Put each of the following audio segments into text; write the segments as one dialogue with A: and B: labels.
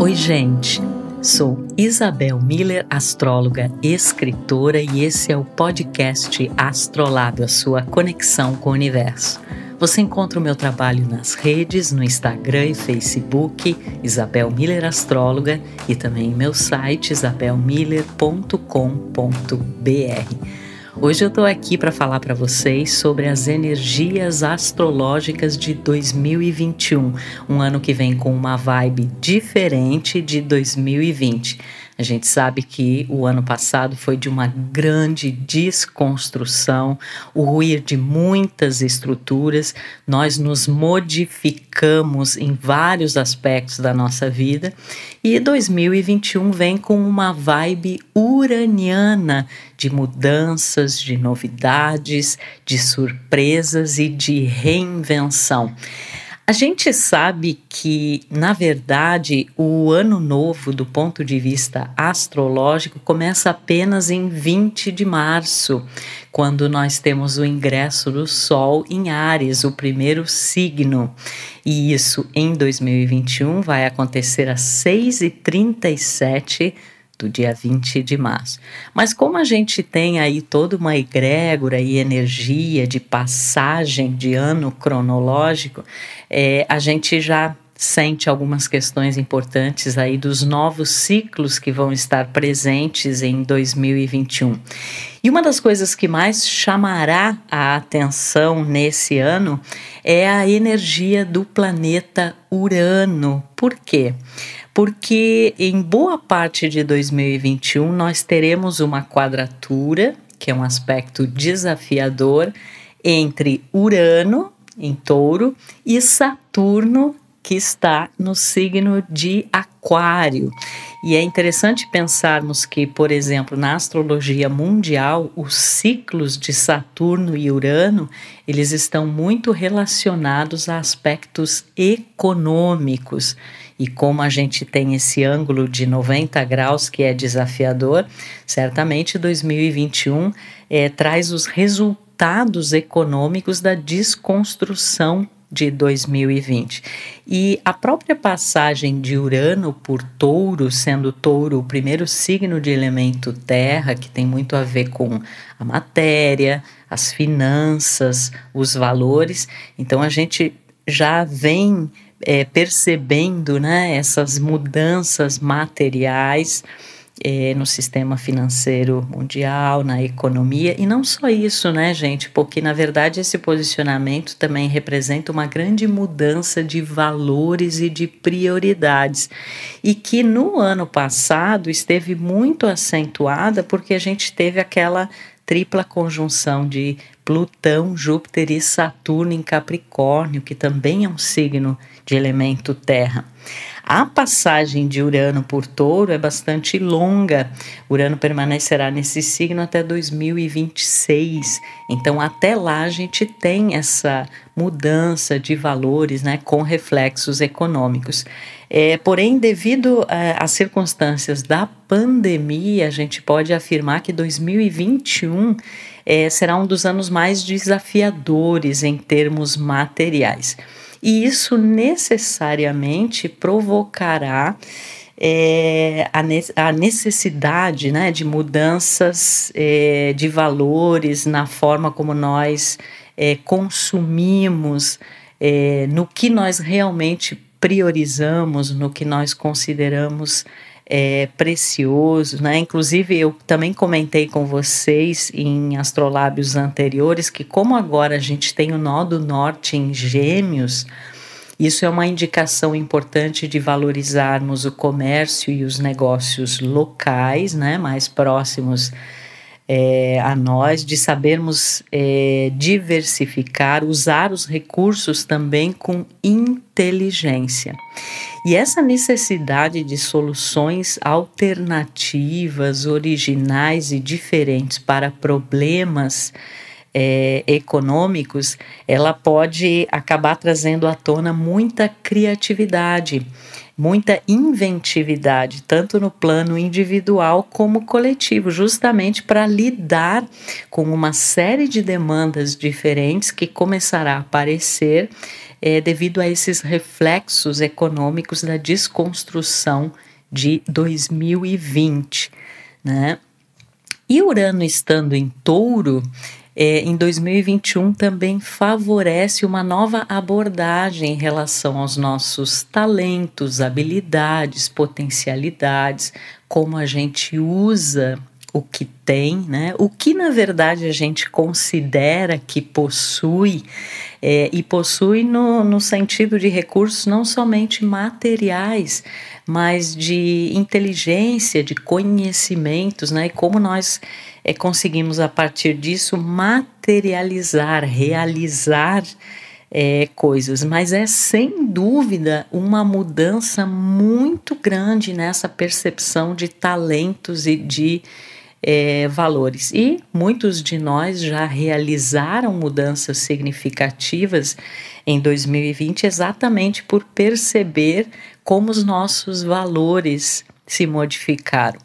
A: Oi, gente. Sou Isabel Miller, astróloga, escritora, e esse é o podcast Astrolábio, a sua conexão com o universo. Você encontra o meu trabalho nas redes, no Instagram e Facebook, Isabel Miller Astróloga, e também em meu site isabelmiller.com.br. Hoje eu estou aqui para falar para vocês sobre as energias astrológicas de 2021, um ano que vem com uma vibe diferente de 2020. A gente sabe que o ano passado foi de uma grande desconstrução, o ruir de muitas estruturas, nós nos modificamos em vários aspectos da nossa vida e 2021 vem com uma vibe uraniana de mudanças, de novidades, de surpresas e de reinvenção. A gente sabe que, na verdade, o ano novo, do ponto de vista astrológico, começa apenas em 20 de março, quando nós temos o ingresso do Sol em Ares, o primeiro signo. E isso em 2021 vai acontecer às 6h37 do dia 20 de março. Mas como a gente tem aí toda uma egrégora e energia de passagem de ano cronológico, é, a gente já sente algumas questões importantes aí dos novos ciclos que vão estar presentes em 2021. E uma das coisas que mais chamará a atenção nesse ano é a energia do planeta Urano. Por quê? porque em boa parte de 2021 nós teremos uma quadratura, que é um aspecto desafiador, entre Urano, em touro, e Saturno, que está no signo de Aquário. E é interessante pensarmos que, por exemplo, na astrologia mundial, os ciclos de Saturno e Urano, eles estão muito relacionados a aspectos econômicos. E como a gente tem esse ângulo de 90 graus que é desafiador, certamente 2021 é, traz os resultados econômicos da desconstrução de 2020. E a própria passagem de Urano por Touro, sendo Touro o primeiro signo de elemento terra, que tem muito a ver com a matéria, as finanças, os valores, então a gente já vem é, percebendo né, essas mudanças materiais é, no sistema financeiro mundial, na economia, e não só isso, né, gente, porque na verdade esse posicionamento também representa uma grande mudança de valores e de prioridades, e que no ano passado esteve muito acentuada porque a gente teve aquela tripla conjunção de Plutão, Júpiter e Saturno em Capricórnio, que também é um signo de elemento terra. A passagem de Urano por Touro é bastante longa. Urano permanecerá nesse signo até 2026. Então, até lá a gente tem essa mudança de valores, né, com reflexos econômicos. É, porém, devido é, às circunstâncias da pandemia, a gente pode afirmar que 2021 é, será um dos anos mais desafiadores em termos materiais. E isso necessariamente provocará é, a, ne a, necessidade né, de mudanças é, de valores na forma como nós é, consumimos, é, no que nós realmente priorizamos, no que nós consideramos é, precioso, né? Inclusive eu também comentei com vocês em astrolábios anteriores que como agora a gente tem o nó do norte em Gêmeos, isso é uma indicação importante de valorizarmos o comércio e os negócios locais, né, mais próximos é, a nós, de sabermos é, diversificar, usar os recursos também com inteligência. E essa necessidade de soluções alternativas, originais e diferentes para problemas é, econômicos, ela pode acabar trazendo à tona muita criatividade muita inventividade, tanto no plano individual como coletivo, justamente para lidar com uma série de demandas diferentes que começará a aparecer é, devido a esses reflexos econômicos da desconstrução de 2020, né? E Urano estando em touro, é, em 2021 também favorece uma nova abordagem em relação aos nossos talentos, habilidades, potencialidades, como a gente usa o que tem, né? O que na verdade a gente considera que possui, é, e possui no, no sentido de recursos não somente materiais, mas de inteligência, de conhecimentos, né? E como nós é, conseguimos a partir disso materializar, realizar é, coisas, mas é sem dúvida uma mudança muito grande nessa percepção de talentos e de é, valores. E muitos de nós já realizaram mudanças significativas em 2020 exatamente por perceber como os nossos valores se modificaram.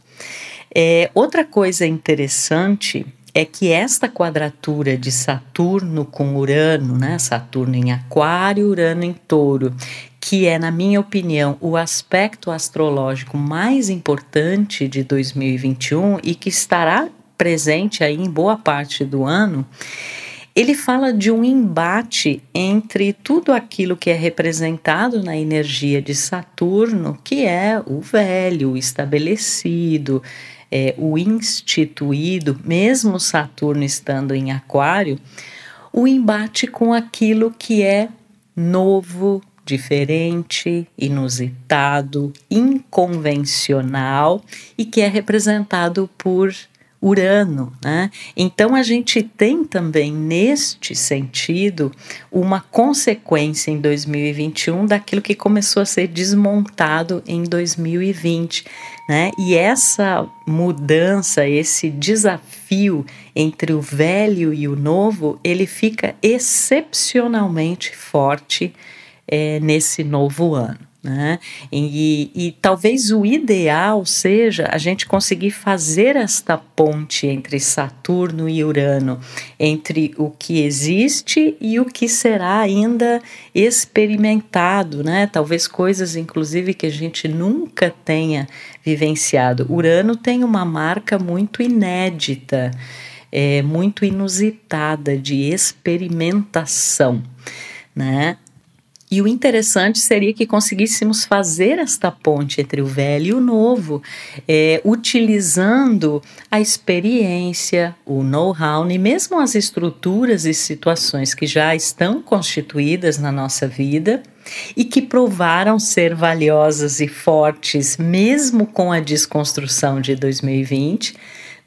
A: É, outra coisa interessante é que esta quadratura de Saturno com Urano, né, Saturno em Aquário, Urano em Touro, que é, na minha opinião, o aspecto astrológico mais importante de 2021 e que estará presente aí em boa parte do ano, ele fala de um embate entre tudo aquilo que é representado na energia de Saturno, que é o velho, o estabelecido, é, o instituído, mesmo Saturno estando em Aquário, o embate com aquilo que é novo, diferente, inusitado, inconvencional e que é representado por Urano, né? Então a gente tem também neste sentido uma consequência em 2021 daquilo que começou a ser desmontado em 2020, né? E essa mudança, esse desafio entre o velho e o novo, ele fica excepcionalmente forte é, nesse novo ano. Né? E, e, talvez o ideal seja a gente conseguir fazer esta ponte entre Saturno e Urano, entre o que existe e o que será ainda experimentado, né? Talvez coisas, inclusive, que a gente nunca tenha vivenciado. Urano tem uma marca muito inédita, é, muito inusitada de experimentação, né? E o interessante seria que conseguíssemos fazer esta ponte entre o velho e o novo, é, utilizando a experiência, o know-how e mesmo as estruturas e situações que já estão constituídas na nossa vida e que provaram ser valiosas e fortes, mesmo com a desconstrução de 2020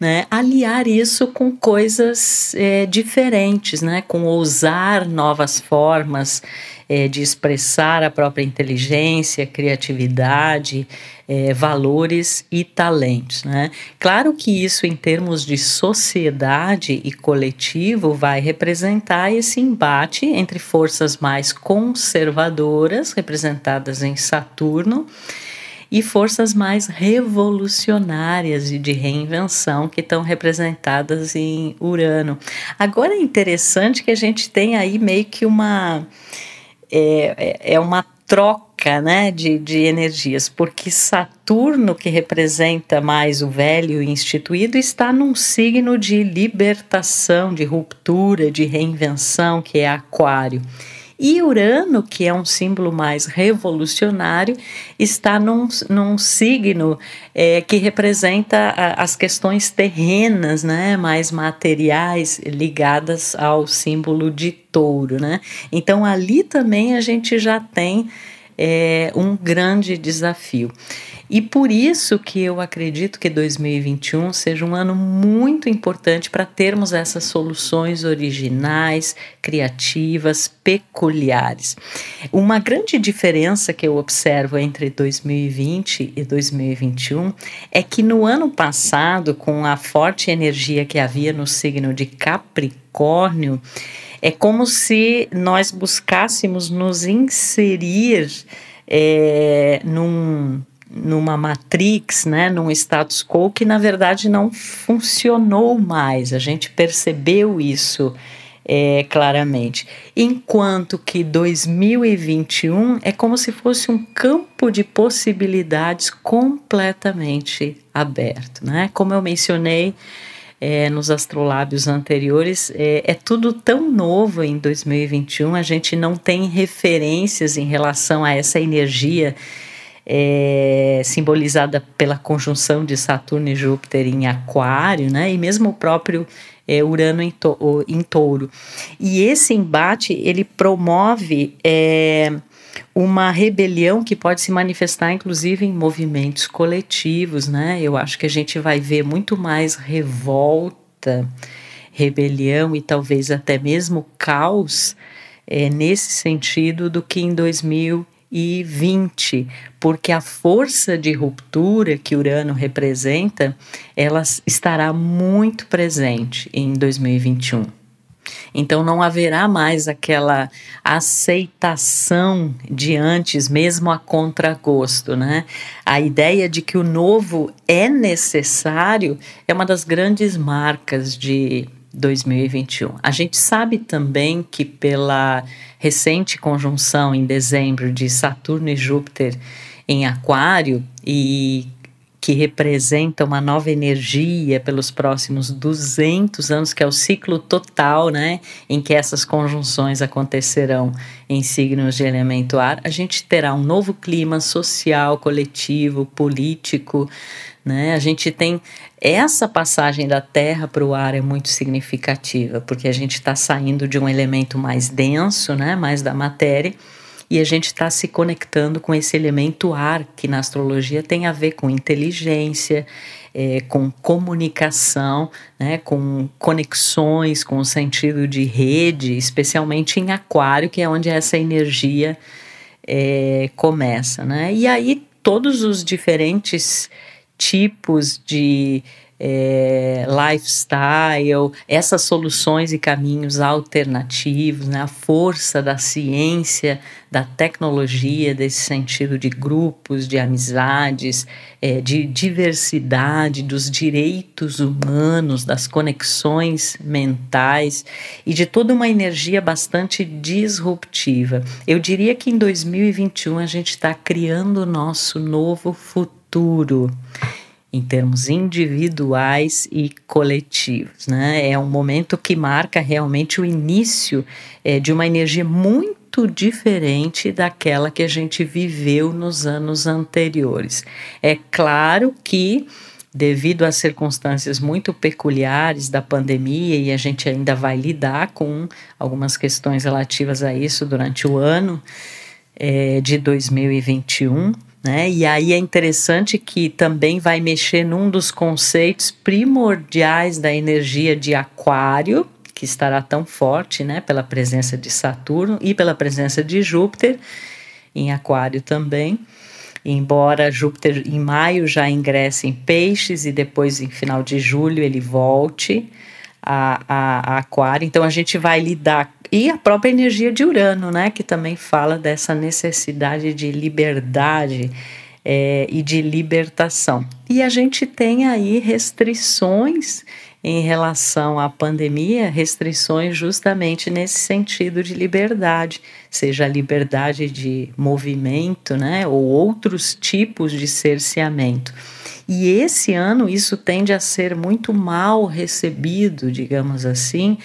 A: né, aliar isso com coisas é, diferentes, né, com ousar novas formas é, de expressar a própria inteligência, criatividade, é, valores e talentos. Né? Claro que isso, em termos de sociedade e coletivo, vai representar esse embate entre forças mais conservadoras, representadas em Saturno, e forças mais revolucionárias e de reinvenção que estão representadas em Urano. Agora é interessante que a gente tem aí meio que uma é, é, é uma troca né, de, de energias, porque Saturno, que representa mais o velho instituído, está num signo de libertação, de ruptura, de reinvenção, que é Aquário. E Urano, que é um símbolo mais revolucionário, está num, num signo é, que representa a, as questões terrenas, né, mais materiais, ligadas ao símbolo de touro. Né? Então, ali também a gente já tem é, um grande desafio. E por isso que eu acredito que 2021 seja um ano muito importante para termos essas soluções originais, criativas, peculiares. Uma grande diferença que eu observo entre 2020 e 2021 é que no ano passado, com a forte energia que havia no signo de Capricórnio, é como se nós buscássemos nos inserir é, num, numa matrix, né, num status quo que na verdade não funcionou mais. A gente percebeu isso é, claramente. Enquanto que 2021 é como se fosse um campo de possibilidades completamente aberto, né? Como eu mencionei é, nos astrolábios anteriores, é, é, tudo tão novo em 2021, a gente não tem referências em relação a essa energia é, simbolizada pela conjunção de Saturno e Júpiter em Aquário, né? E mesmo o próprio é, Urano em, to em Touro. E esse embate ele promove é, uma rebelião que pode se manifestar, inclusive, em movimentos coletivos, né? Eu acho que a gente vai ver muito mais revolta, rebelião e talvez até mesmo caos é, nesse sentido do que em 2020 e 20, porque a força de ruptura que Urano representa, ela estará muito presente em 2021. Então não haverá mais aquela aceitação de antes, mesmo a contragosto, né? A ideia de que o novo é necessário é uma das grandes marcas de 2021. A gente sabe também que pela recente conjunção em dezembro de Saturno e Júpiter em Aquário e que representa uma nova energia pelos próximos 200 anos, que é o ciclo total, né, em que essas conjunções acontecerão em signos de elemento ar, a gente terá um novo clima social, coletivo, político, né? A gente tem essa passagem da Terra para o ar é muito significativa, porque a gente está saindo de um elemento mais denso, né, mais da matéria, e a gente está se conectando com esse elemento ar, que na astrologia tem a ver com inteligência, é, com comunicação, né, com conexões, com o sentido de rede, especialmente em Aquário, que é onde essa energia é, começa. Né? E aí todos os diferentes tipos de é, lifestyle, essas soluções e caminhos alternativos, né, a força da ciência, da tecnologia, desse sentido de grupos, de amizades, é, de diversidade, dos direitos humanos, das conexões mentais e de toda uma energia bastante disruptiva. Eu diria que em 2021 a gente está criando o nosso novo futuro em termos individuais e coletivos. Né? É um momento que marca realmente o início é, de uma energia muito diferente daquela que a gente viveu nos anos anteriores. É claro que devido às circunstâncias muito peculiares da pandemia e a gente ainda vai lidar com algumas questões relativas a isso durante o ano é, de 2021, né? E aí é interessante que também vai mexer num dos conceitos primordiais da energia de Aquário, que estará tão forte né, pela presença de Saturno e pela presença de Júpiter em Aquário também. Embora Júpiter em maio já ingresse em Peixes e depois em final de julho ele volte a, a, a Aquário. Então a gente vai lidar e a própria energia de Urano, né, que também fala dessa necessidade de liberdade é, e de libertação. E a gente tem aí restrições em relação à pandemia, restrições justamente nesse sentido de liberdade, seja a liberdade de movimento, né, ou outros tipos de cerceamento. E esse ano isso tende a ser muito mal recebido, digamos assim,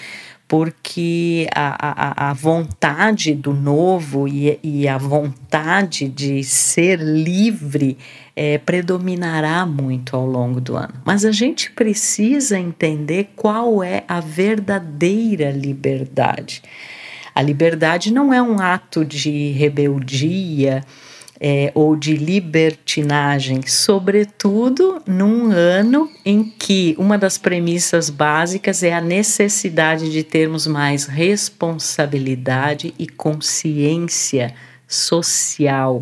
A: porque a, a, a vontade do novo e, e a vontade de ser livre é, predominará muito ao longo do ano. Mas a gente precisa entender qual é a verdadeira liberdade. A liberdade não é um ato de rebeldia é, ou de libertinagem, sobretudo num ano em que uma das premissas básicas é a necessidade de termos mais responsabilidade e consciência social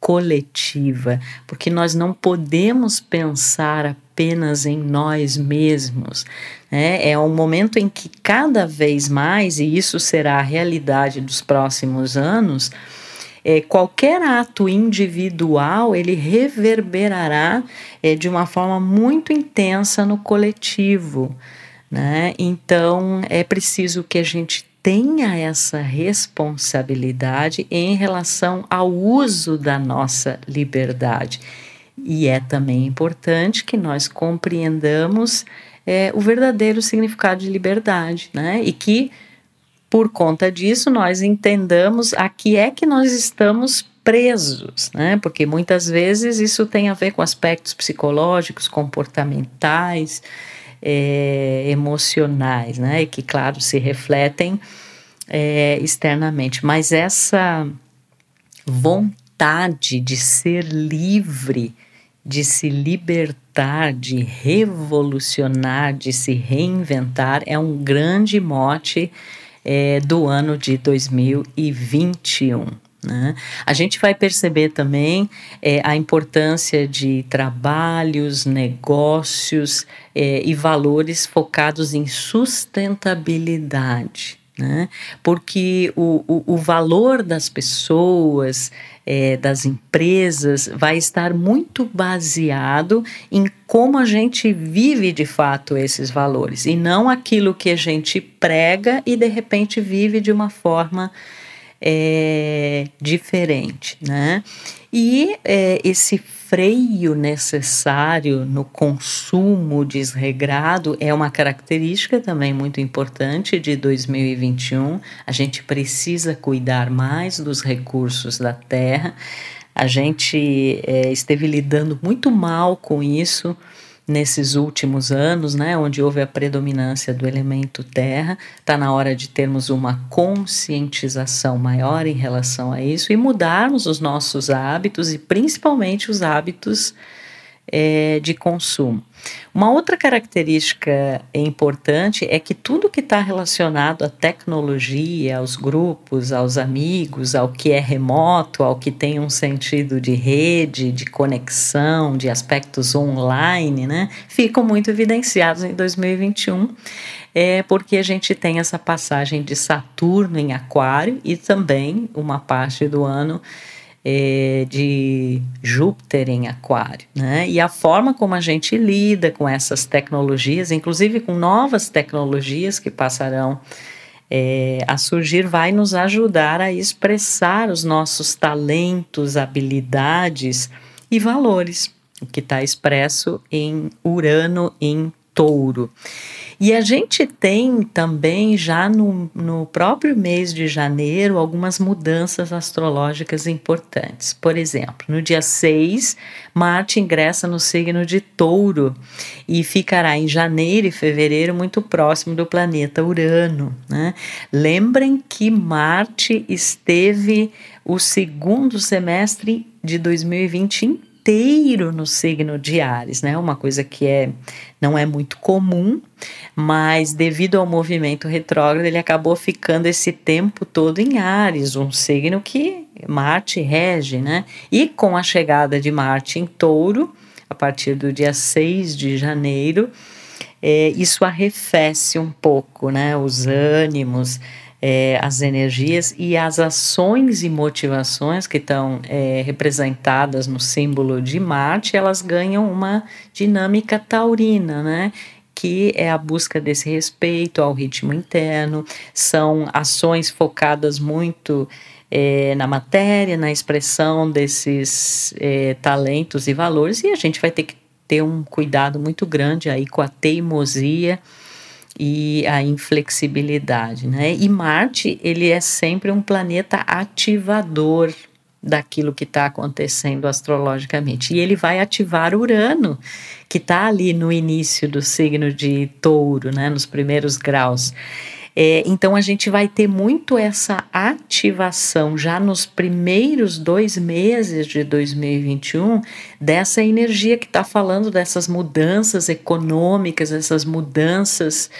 A: coletiva, porque nós não podemos pensar apenas em nós mesmos. Né? É um momento em que cada vez mais, e isso será a realidade dos próximos anos, é, qualquer ato individual ele reverberará é, de uma forma muito intensa no coletivo. Né? Então é preciso que a gente tenha essa responsabilidade em relação ao uso da nossa liberdade. E é também importante que nós compreendamos é, o verdadeiro significado de liberdade, né? E que, por conta disso, nós entendamos a que é que nós estamos presos, né? Porque muitas vezes isso tem a ver com aspectos psicológicos, comportamentais, é, emocionais, né? E que, claro, se refletem é, externamente. Mas essa vontade de ser livre, de se libertar, de revolucionar, de se reinventar, é um grande mote é, do ano de 2021. Né? A gente vai perceber também é, a importância de trabalhos, negócios é, e valores focados em sustentabilidade. Né? Porque o, o, o valor das pessoas, é, das empresas, vai estar muito baseado em como a gente vive de fato esses valores e não aquilo que a gente prega e de repente vive de uma forma é, diferente, né? E é, esse freio necessário no consumo desregrado é uma característica também muito importante de 2021. A gente precisa cuidar mais dos recursos da terra. A gente é, esteve lidando muito mal com isso nesses últimos anos, né, onde houve a predominância do elemento terra, está na hora de termos uma conscientização maior em relação a isso e mudarmos os nossos hábitos e principalmente os hábitos é, de consumo. Uma outra característica importante é que tudo que está relacionado à tecnologia, aos grupos, aos amigos, ao que é remoto, ao que tem um sentido de rede, de conexão, de aspectos online, né, ficam muito evidenciados em 2021, é porque a gente tem essa passagem de Saturno em Aquário e também uma parte do ano é, de Júpiter em Aquário, né? E a forma como a gente lida com essas tecnologias, inclusive com novas tecnologias que passarão é, a surgir, vai nos ajudar a expressar os nossos talentos, habilidades e valores, o que está expresso em Urano em Touro. E a gente tem também, já no, no próprio mês de janeiro, algumas mudanças astrológicas importantes. Por exemplo, no dia 6, Marte ingressa no signo de Touro e ficará em janeiro e fevereiro muito próximo do planeta Urano. Né? Lembrem que Marte esteve o segundo semestre de 2020 inteiro no signo de Ares, né? Uma coisa que é não é muito comum, mas devido ao movimento retrógrado, ele acabou ficando esse tempo todo em Ares, um signo que Marte rege, né? E com a chegada de Marte em Touro, a partir do dia 6 de janeiro, é, isso arrefece um pouco, né? Os ânimos, é, as energias e as ações e motivações que estão é, representadas no símbolo de Marte, elas ganham uma dinâmica taurina, né? que é a busca desse respeito ao ritmo interno, são ações focadas muito é, na matéria, na expressão desses é, talentos e valores, e a gente vai ter que ter um cuidado muito grande aí com a teimosia e a inflexibilidade, né? E Marte, ele é sempre um planeta ativador daquilo que está acontecendo astrologicamente. E ele vai ativar Urano, que está ali no início do signo de Touro, né, nos primeiros graus. É, então a gente vai ter muito essa ativação já nos primeiros dois meses de 2021 dessa energia que está falando dessas mudanças econômicas, essas mudanças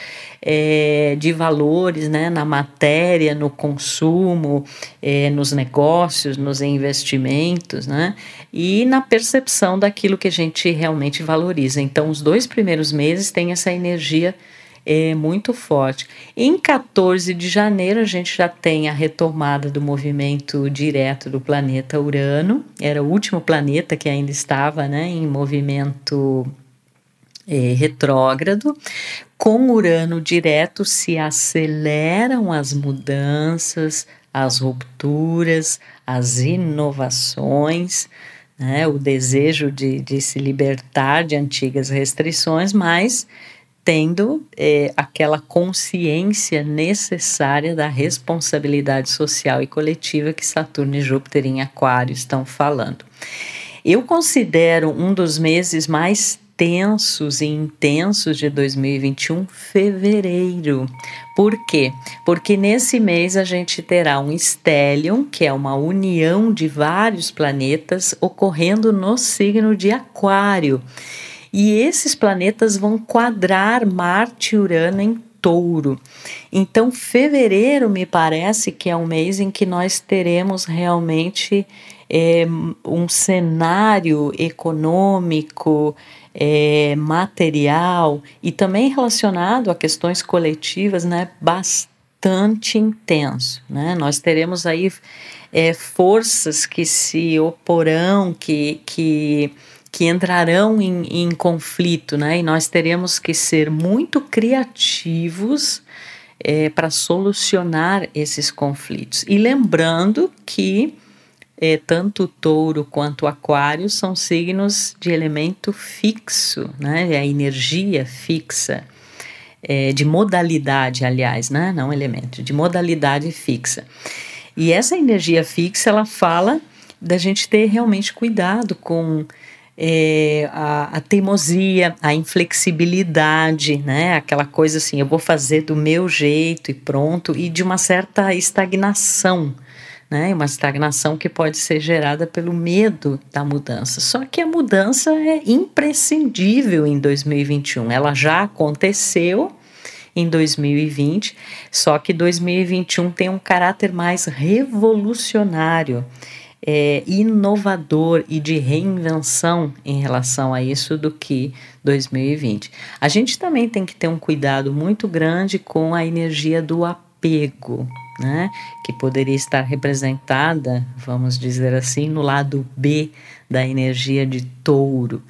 A: é, de valores né, na matéria, no consumo, é, nos negócios, nos investimentos, né, e na percepção daquilo que a gente realmente valoriza. Então, os dois primeiros meses têm essa energia é muito forte. Em 14 de janeiro, a gente já tem a retomada do movimento direto do planeta Urano, era o último planeta que ainda estava né, em movimento é, retrógrado. Com Urano direto se aceleram as mudanças, as rupturas, as inovações, né, o desejo de, de se libertar de antigas restrições, mas tendo é, aquela consciência necessária da responsabilidade social e coletiva que Saturno e Júpiter em Aquário estão falando. Eu considero um dos meses mais tensos e intensos de 2021, fevereiro. Por quê? Porque nesse mês a gente terá um stellium, que é uma união de vários planetas ocorrendo no signo de Aquário. E esses planetas vão quadrar Marte e Urano em touro. Então, fevereiro me parece que é um mês em que nós teremos realmente é, um cenário econômico, é, material e também relacionado a questões coletivas, né, bastante intenso, né? Nós teremos aí é, forças que se oporão, que, que, que entrarão em, em conflito, né? E nós teremos que ser muito criativos é, para solucionar esses conflitos. E lembrando que é, tanto touro quanto aquário são signos de elemento fixo, né? É a energia fixa, é, de modalidade, aliás, né? Não elemento, de modalidade fixa. E essa energia fixa, ela fala da gente ter realmente cuidado com é, a, a, teimosia, a inflexibilidade, né? Aquela coisa assim, eu vou fazer do meu jeito e pronto, e de uma certa estagnação né? Uma estagnação que pode ser gerada pelo medo da mudança. Só que a mudança é imprescindível em 2021. Ela já aconteceu em 2020, só que 2021 tem um caráter mais revolucionário. É, inovador e de reinvenção em relação a isso do que 2020. A gente também tem que ter um cuidado muito grande com a energia do apego, né, que poderia estar representada, vamos dizer assim, no lado B da energia de touro,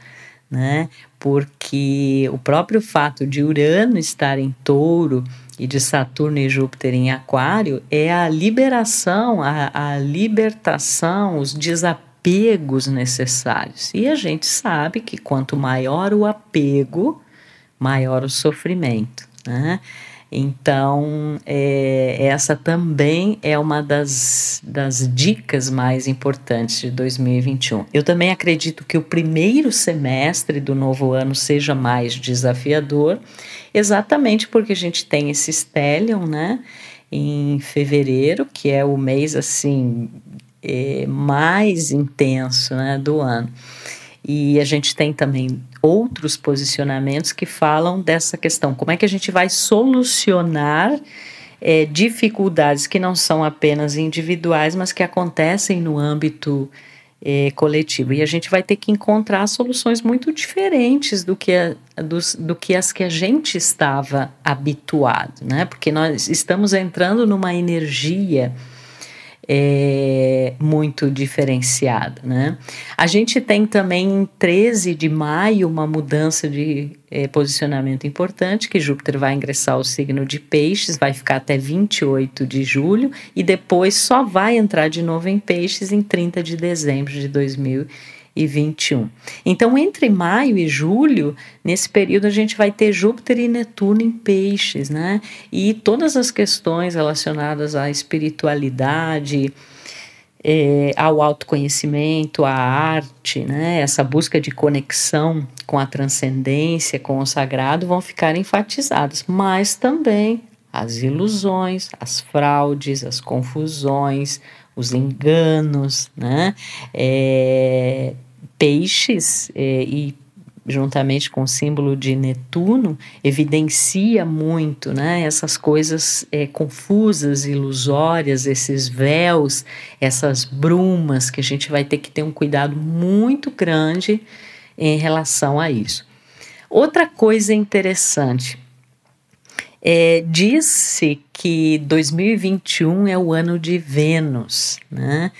A: né, porque o próprio fato de Urano estar em touro e de Saturno e Júpiter em Aquário é a liberação, a, a libertação, os desapegos necessários. E a gente sabe que quanto maior o apego, maior o sofrimento. Né? Então, é, essa também é uma das, das dicas mais importantes de 2021. Eu também acredito que o primeiro semestre do novo ano seja mais desafiador, exatamente porque a gente tem esse stellium, né? Em fevereiro, que é o mês assim é, mais intenso né, do ano. E a gente tem também outros posicionamentos que falam dessa questão: como é que a gente vai solucionar é, dificuldades que não são apenas individuais, mas que acontecem no âmbito é, coletivo. E a gente vai ter que encontrar soluções muito diferentes do que, a, do, do que as que a gente estava habituado, né? Porque nós estamos entrando numa energia é, muito diferenciada. Né? A gente tem também em 13 de maio uma mudança de é, posicionamento importante, que Júpiter vai ingressar o signo de Peixes, vai ficar até 28 de julho e depois só vai entrar de novo em Peixes em 30 de dezembro de 2020 e 21. Então, entre maio e julho, nesse período, a gente vai ter Júpiter e Netuno em peixes, né? E todas as questões relacionadas à espiritualidade, é, ao autoconhecimento, à arte, né? Essa busca de conexão com a transcendência, com o sagrado, vão ficar enfatizadas, mas também as ilusões, as fraudes, as confusões, os enganos, né? É, peixes é, e juntamente com o símbolo de Netuno evidencia muito, né? Essas coisas é, confusas, ilusórias, esses véus, essas brumas que a gente vai ter que ter um cuidado muito grande em relação a isso. Outra coisa interessante É, Diz-se que 2021 é o ano de Vênus, né?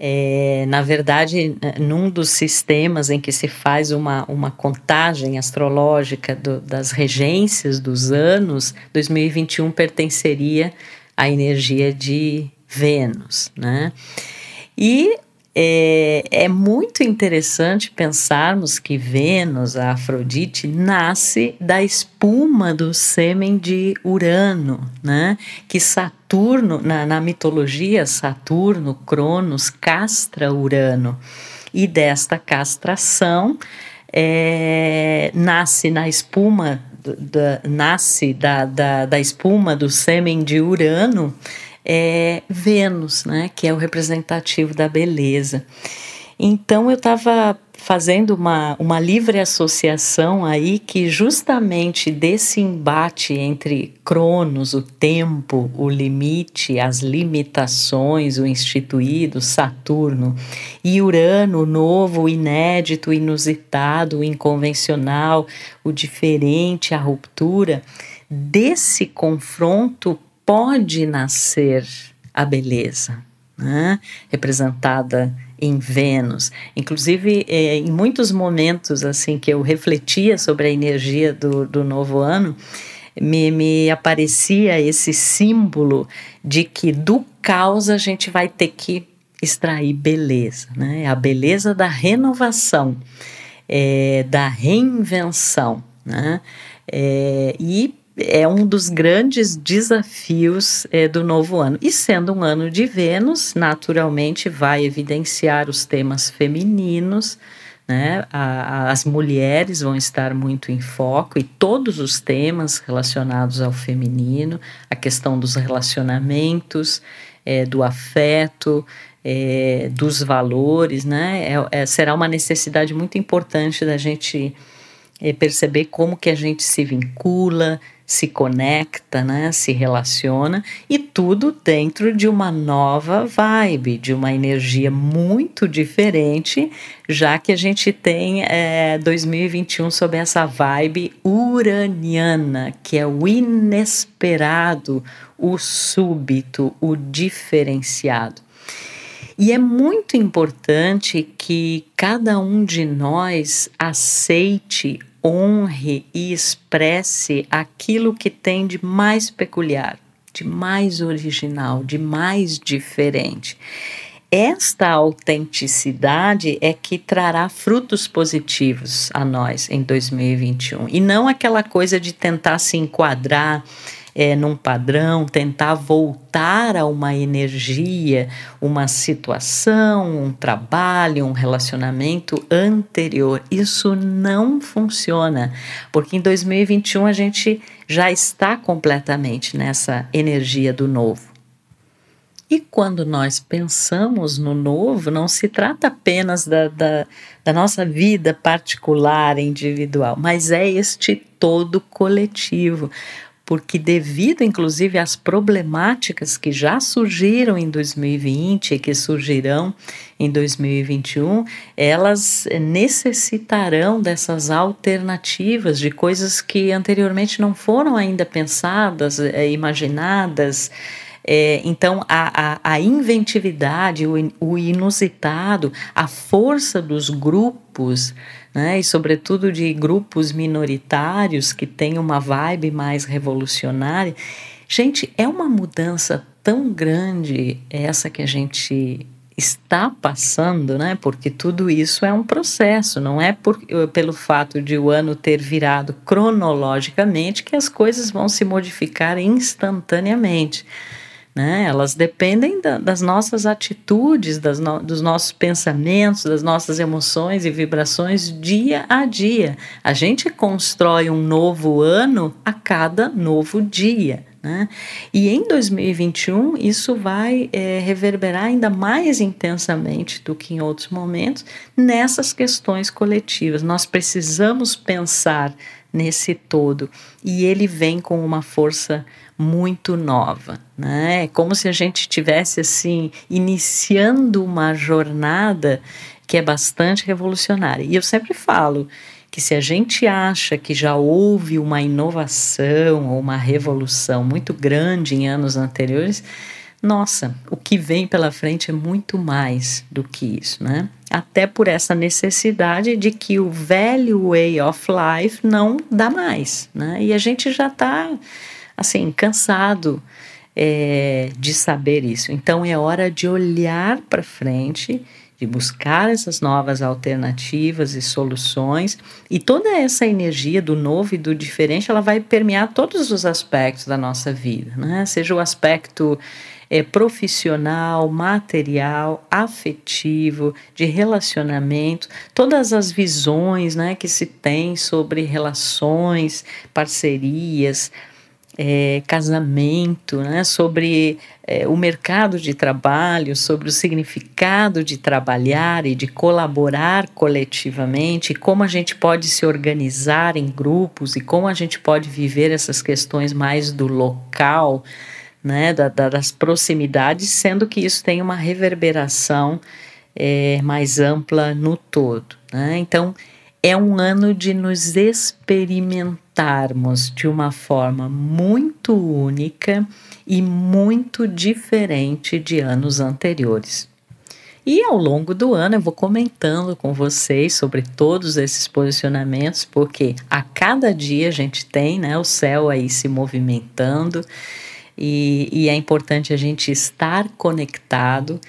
A: É, na verdade, num dos sistemas em que se faz uma, uma contagem astrológica do, das regências dos anos, 2021 pertenceria à energia de Vênus, né? E é, é, muito interessante pensarmos que Vênus, a Afrodite, nasce da espuma do sêmen de Urano, né? Que Saturno, na, na mitologia, Saturno, Cronos, castra Urano. E desta castração é, nasce na espuma, da, nasce da, da, da espuma do sêmen de Urano é Vênus, né, que é o representativo da beleza. Então eu estava fazendo uma, uma livre associação aí que justamente desse embate entre Cronos, o tempo, o limite, as limitações, o instituído, Saturno, e Urano, o novo, o inédito, o inusitado, o inconvencional, o diferente, a ruptura, desse confronto pode nascer a beleza, né? representada em Vênus. Inclusive, é, em muitos momentos assim que eu refletia sobre a energia do, do novo ano, me, me aparecia esse símbolo de que do caos a gente vai ter que extrair beleza, né? A beleza da renovação, é, da reinvenção, né? É, e é um dos grandes desafios é, do novo ano. E sendo um ano de Vênus, naturalmente vai evidenciar os temas femininos, né? A, a, as mulheres vão estar muito em foco e todos os temas relacionados ao feminino, a questão dos relacionamentos, é, do afeto, é, dos valores, né? É, é será uma necessidade muito importante da gente é, perceber como que a gente se vincula, se conecta, né, se relaciona e tudo dentro de uma nova vibe, de uma energia muito diferente, já que a gente tem é, 2021 sob essa vibe uraniana, que é o inesperado, o súbito, o diferenciado. E é muito importante que cada um de nós aceite honre e expresse aquilo que tem de mais peculiar, de mais original, de mais diferente. Esta autenticidade é que trará frutos positivos a nós em 2021 e não aquela coisa de tentar se enquadrar é, num padrão, tentar voltar a uma energia, uma situação, um trabalho, um relacionamento anterior. Isso não funciona, porque em 2021 a gente já está completamente nessa energia do novo. E quando nós pensamos no novo, não se trata apenas da, da, da, nossa vida particular, individual, mas é este todo coletivo porque devido inclusive às problemáticas que já surgiram em 2020 e que surgirão em 2021, elas necessitarão dessas alternativas de coisas que anteriormente não foram ainda pensadas, é, imaginadas. É, então, a, a, a inventividade, o, o inusitado, a força dos grupos, né, e sobretudo de grupos minoritários que têm uma vibe mais revolucionária. Gente, é uma mudança tão grande essa que a gente está passando, né? Porque tudo isso é um processo, não é por, pelo fato de o ano ter virado cronologicamente que as coisas vão se modificar instantaneamente né? Elas dependem da, das nossas atitudes, das no, dos nossos pensamentos, das nossas emoções e vibrações dia a dia. A gente constrói um novo ano a cada novo dia. Né? E em 2021 isso vai é, reverberar ainda mais intensamente do que em outros momentos nessas questões coletivas. Nós precisamos pensar nesse todo e ele vem com uma força muito nova, né? É como se a gente tivesse assim iniciando uma jornada que é bastante revolucionária. E eu sempre falo que se a gente acha que já houve uma inovação ou uma revolução muito grande em anos anteriores, nossa, o que vem pela frente é muito mais do que isso, né? Até por essa necessidade de que o velho way of life não dá mais, né? E a gente já está, assim, cansado é, de saber isso. Então é hora de olhar para frente, de buscar essas novas alternativas e soluções. E toda essa energia do novo e do diferente, ela vai permear todos os aspectos da nossa vida, né? Seja o aspecto é, profissional, material, afetivo, de relacionamento, todas as visões né, que se tem sobre relações, parcerias, é, casamento, né, sobre é, o mercado de trabalho, sobre o significado de trabalhar e de colaborar coletivamente, como a gente pode se organizar em grupos e como a gente pode viver essas questões mais do local né, da, da, das proximidades, sendo que isso tem uma reverberação é, mais ampla no todo. Né? Então, é um ano de nos experimentarmos de uma forma muito única e muito diferente de anos anteriores. E ao longo do ano eu vou comentando com vocês sobre todos esses posicionamentos, porque a cada dia a gente tem né, o céu aí se movimentando e, e é importante a gente estar conectado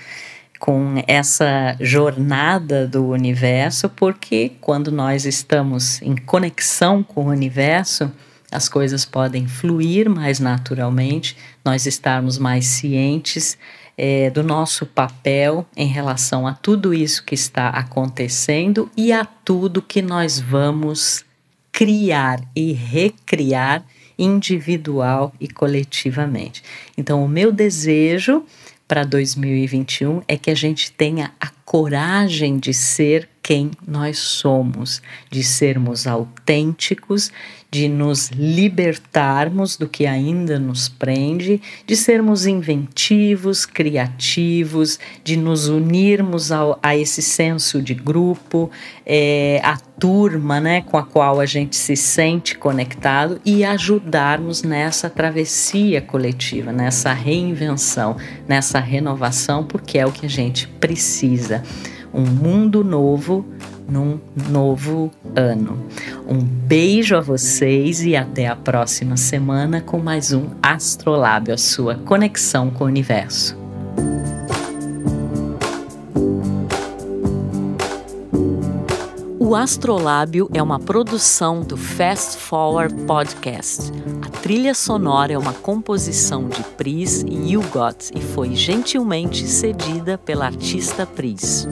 A: com essa jornada do universo, porque quando nós estamos em conexão com o universo, as coisas podem fluir mais naturalmente, nós estarmos mais cientes é, do nosso papel em relação a tudo isso que está acontecendo e a tudo que nós vamos criar e recriar individual e coletivamente. Então, o meu desejo para 2021 é que a gente tenha a coragem de ser quem nós somos, de sermos autênticos, de nos libertarmos do que ainda nos prende, de sermos inventivos, criativos, de nos unirmos ao, a esse senso de grupo, é, a turma né, com a qual a gente se sente conectado e ajudarmos nessa travessia coletiva, nessa reinvenção, nessa renovação, porque é o que a gente precisa. Um mundo novo num novo ano. Um beijo a vocês e até a próxima semana com mais um Astrolábio, a sua conexão com o universo. O Astrolábio é uma produção do Fast Forward Podcast. A trilha sonora é uma composição de Pris e Hugot e foi gentilmente cedida pela artista Pris.